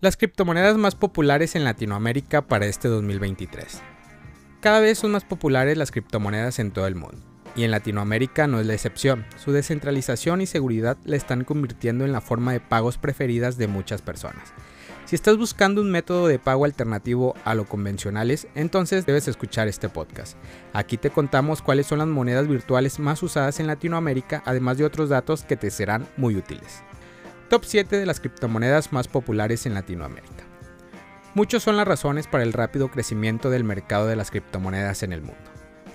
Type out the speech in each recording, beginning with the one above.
Las criptomonedas más populares en Latinoamérica para este 2023. Cada vez son más populares las criptomonedas en todo el mundo, y en Latinoamérica no es la excepción. Su descentralización y seguridad la están convirtiendo en la forma de pagos preferidas de muchas personas. Si estás buscando un método de pago alternativo a lo convencionales, entonces debes escuchar este podcast. Aquí te contamos cuáles son las monedas virtuales más usadas en Latinoamérica, además de otros datos que te serán muy útiles. Top 7 de las criptomonedas más populares en Latinoamérica. Muchos son las razones para el rápido crecimiento del mercado de las criptomonedas en el mundo.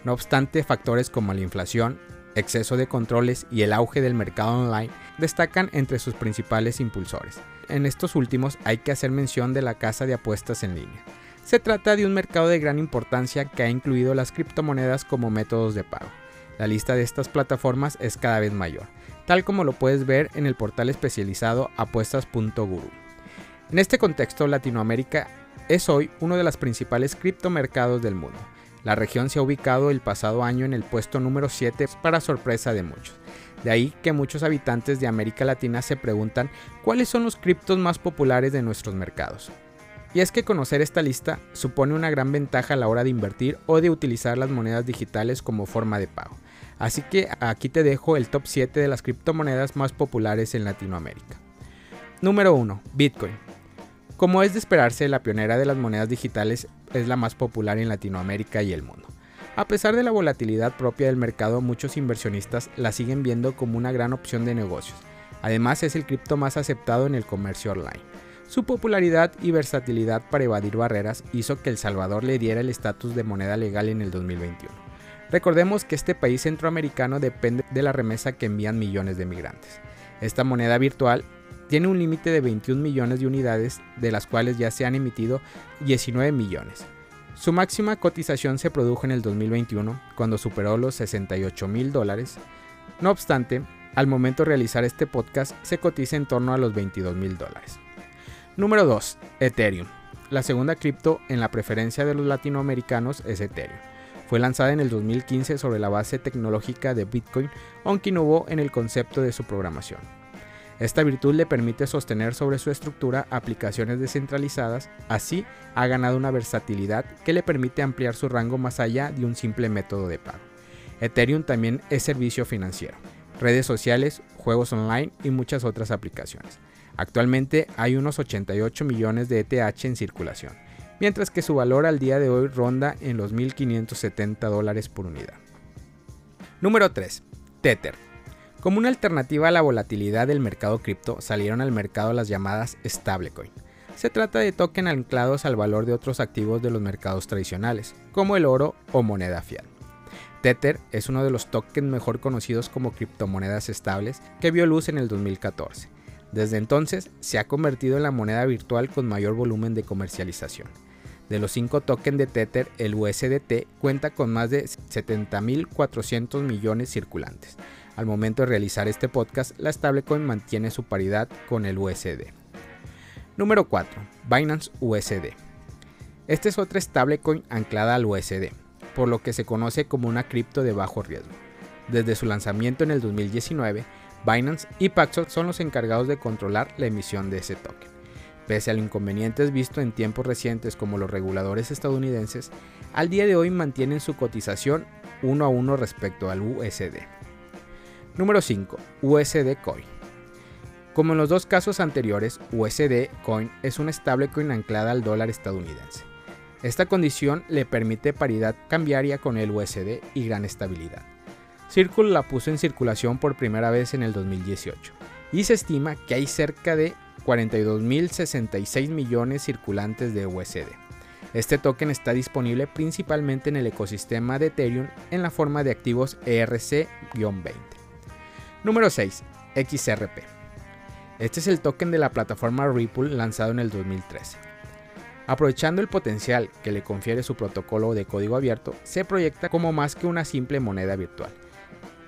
No obstante, factores como la inflación, exceso de controles y el auge del mercado online destacan entre sus principales impulsores. En estos últimos hay que hacer mención de la casa de apuestas en línea. Se trata de un mercado de gran importancia que ha incluido las criptomonedas como métodos de pago. La lista de estas plataformas es cada vez mayor tal como lo puedes ver en el portal especializado apuestas.guru. En este contexto, Latinoamérica es hoy uno de los principales criptomercados del mundo. La región se ha ubicado el pasado año en el puesto número 7 para sorpresa de muchos. De ahí que muchos habitantes de América Latina se preguntan cuáles son los criptos más populares de nuestros mercados. Y es que conocer esta lista supone una gran ventaja a la hora de invertir o de utilizar las monedas digitales como forma de pago. Así que aquí te dejo el top 7 de las criptomonedas más populares en Latinoamérica. Número 1. Bitcoin. Como es de esperarse, la pionera de las monedas digitales es la más popular en Latinoamérica y el mundo. A pesar de la volatilidad propia del mercado, muchos inversionistas la siguen viendo como una gran opción de negocios. Además, es el cripto más aceptado en el comercio online. Su popularidad y versatilidad para evadir barreras hizo que El Salvador le diera el estatus de moneda legal en el 2021. Recordemos que este país centroamericano depende de la remesa que envían millones de migrantes. Esta moneda virtual tiene un límite de 21 millones de unidades, de las cuales ya se han emitido 19 millones. Su máxima cotización se produjo en el 2021, cuando superó los 68 mil dólares. No obstante, al momento de realizar este podcast se cotiza en torno a los 22 mil dólares. Número 2. Ethereum. La segunda cripto en la preferencia de los latinoamericanos es Ethereum. Fue lanzada en el 2015 sobre la base tecnológica de Bitcoin, aunque innovó en el concepto de su programación. Esta virtud le permite sostener sobre su estructura aplicaciones descentralizadas, así ha ganado una versatilidad que le permite ampliar su rango más allá de un simple método de pago. Ethereum también es servicio financiero, redes sociales, juegos online y muchas otras aplicaciones. Actualmente hay unos 88 millones de ETH en circulación mientras que su valor al día de hoy ronda en los 1.570 dólares por unidad. Número 3. Tether. Como una alternativa a la volatilidad del mercado cripto, salieron al mercado las llamadas stablecoin. Se trata de tokens anclados al valor de otros activos de los mercados tradicionales, como el oro o moneda fiat. Tether es uno de los tokens mejor conocidos como criptomonedas estables que vio luz en el 2014. Desde entonces se ha convertido en la moneda virtual con mayor volumen de comercialización. De los 5 tokens de Tether, el USDT cuenta con más de 70.400 millones circulantes. Al momento de realizar este podcast, la stablecoin mantiene su paridad con el USD. Número 4. Binance USD. Esta es otra stablecoin anclada al USD, por lo que se conoce como una cripto de bajo riesgo. Desde su lanzamiento en el 2019, Binance y Paxos son los encargados de controlar la emisión de ese token. Pese a los inconvenientes vistos en tiempos recientes como los reguladores estadounidenses, al día de hoy mantienen su cotización uno a uno respecto al USD. Número 5. USD Coin. Como en los dos casos anteriores, USD Coin es una stablecoin anclada al dólar estadounidense. Esta condición le permite paridad cambiaria con el USD y gran estabilidad. Circle la puso en circulación por primera vez en el 2018 y se estima que hay cerca de 42.066 millones circulantes de USD. Este token está disponible principalmente en el ecosistema de Ethereum en la forma de activos ERC-20. Número 6. XRP. Este es el token de la plataforma Ripple lanzado en el 2013. Aprovechando el potencial que le confiere su protocolo de código abierto, se proyecta como más que una simple moneda virtual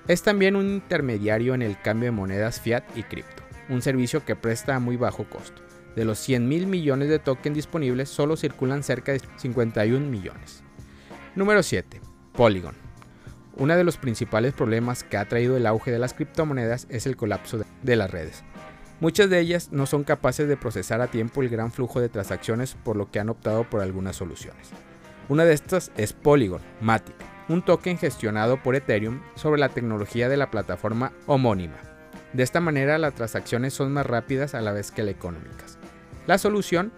es también un intermediario en el cambio de monedas fiat y cripto, un servicio que presta a muy bajo costo. De los 100 mil millones de tokens disponibles, solo circulan cerca de 51 millones. Número 7. Polygon. Uno de los principales problemas que ha traído el auge de las criptomonedas es el colapso de las redes. Muchas de ellas no son capaces de procesar a tiempo el gran flujo de transacciones por lo que han optado por algunas soluciones. Una de estas es Polygon, Matic, un token gestionado por Ethereum sobre la tecnología de la plataforma homónima. De esta manera las transacciones son más rápidas a la vez que las económicas. La solución,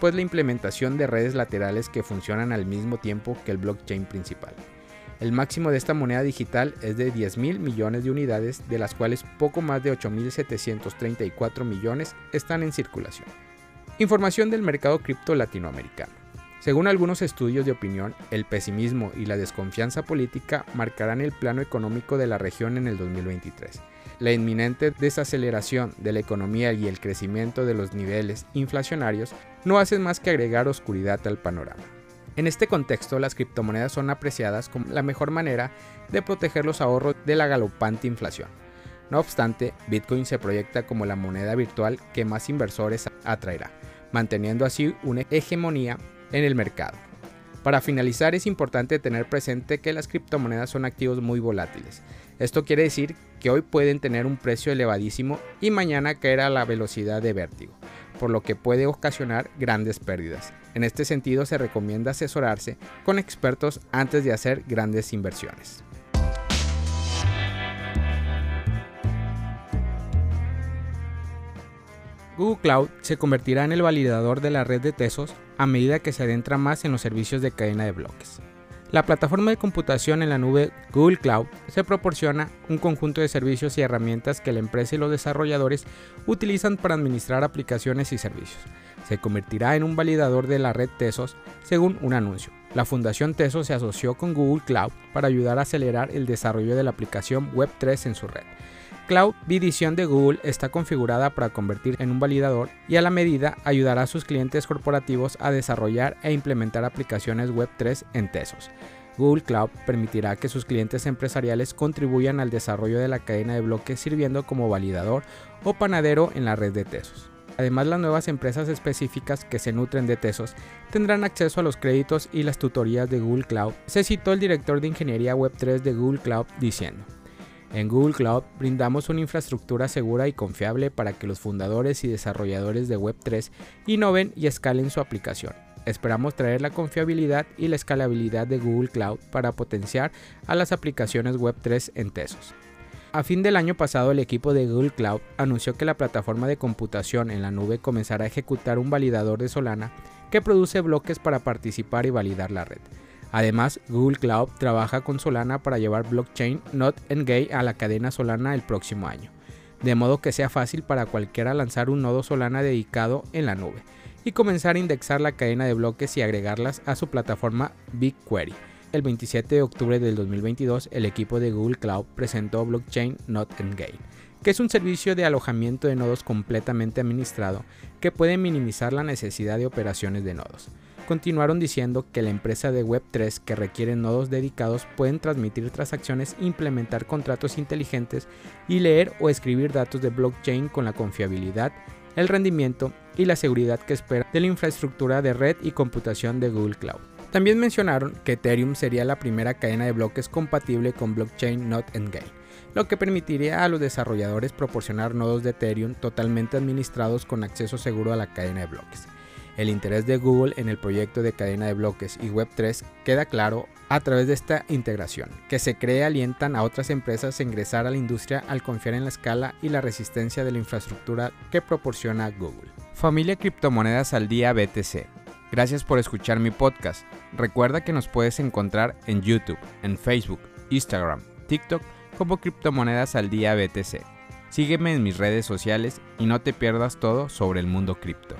pues la implementación de redes laterales que funcionan al mismo tiempo que el blockchain principal. El máximo de esta moneda digital es de 10 mil millones de unidades, de las cuales poco más de 8.734 millones están en circulación. Información del mercado cripto latinoamericano. Según algunos estudios de opinión, el pesimismo y la desconfianza política marcarán el plano económico de la región en el 2023. La inminente desaceleración de la economía y el crecimiento de los niveles inflacionarios no hacen más que agregar oscuridad al panorama. En este contexto, las criptomonedas son apreciadas como la mejor manera de proteger los ahorros de la galopante inflación. No obstante, Bitcoin se proyecta como la moneda virtual que más inversores atraerá, manteniendo así una hegemonía en el mercado. Para finalizar, es importante tener presente que las criptomonedas son activos muy volátiles. Esto quiere decir que hoy pueden tener un precio elevadísimo y mañana caer a la velocidad de vértigo, por lo que puede ocasionar grandes pérdidas. En este sentido, se recomienda asesorarse con expertos antes de hacer grandes inversiones. Google Cloud se convertirá en el validador de la red de Tesos a medida que se adentra más en los servicios de cadena de bloques. La plataforma de computación en la nube Google Cloud se proporciona un conjunto de servicios y herramientas que la empresa y los desarrolladores utilizan para administrar aplicaciones y servicios. Se convertirá en un validador de la red Tesos según un anuncio. La Fundación Tesos se asoció con Google Cloud para ayudar a acelerar el desarrollo de la aplicación Web3 en su red. Cloud Vidición de Google está configurada para convertir en un validador y a la medida ayudará a sus clientes corporativos a desarrollar e implementar aplicaciones Web3 en Tesos. Google Cloud permitirá que sus clientes empresariales contribuyan al desarrollo de la cadena de bloques sirviendo como validador o panadero en la red de Tesos. Además, las nuevas empresas específicas que se nutren de Tesos tendrán acceso a los créditos y las tutorías de Google Cloud, se citó el director de ingeniería Web3 de Google Cloud diciendo. En Google Cloud brindamos una infraestructura segura y confiable para que los fundadores y desarrolladores de Web3 innoven y escalen su aplicación. Esperamos traer la confiabilidad y la escalabilidad de Google Cloud para potenciar a las aplicaciones Web3 en Tesos. A fin del año pasado, el equipo de Google Cloud anunció que la plataforma de computación en la nube comenzará a ejecutar un validador de Solana que produce bloques para participar y validar la red. Además, Google Cloud trabaja con Solana para llevar blockchain Not Engage a la cadena Solana el próximo año, de modo que sea fácil para cualquiera lanzar un nodo Solana dedicado en la nube y comenzar a indexar la cadena de bloques y agregarlas a su plataforma BigQuery. El 27 de octubre del 2022, el equipo de Google Cloud presentó Blockchain Not Engage, que es un servicio de alojamiento de nodos completamente administrado que puede minimizar la necesidad de operaciones de nodos continuaron diciendo que la empresa de Web3 que requiere nodos dedicados pueden transmitir transacciones, implementar contratos inteligentes y leer o escribir datos de blockchain con la confiabilidad, el rendimiento y la seguridad que espera de la infraestructura de red y computación de Google Cloud. También mencionaron que Ethereum sería la primera cadena de bloques compatible con blockchain Not Endgame, lo que permitiría a los desarrolladores proporcionar nodos de Ethereum totalmente administrados con acceso seguro a la cadena de bloques. El interés de Google en el proyecto de cadena de bloques y Web3 queda claro a través de esta integración, que se cree alientan a otras empresas a ingresar a la industria al confiar en la escala y la resistencia de la infraestructura que proporciona Google. Familia Criptomonedas al Día BTC. Gracias por escuchar mi podcast. Recuerda que nos puedes encontrar en YouTube, en Facebook, Instagram, TikTok como Criptomonedas al Día BTC. Sígueme en mis redes sociales y no te pierdas todo sobre el mundo cripto.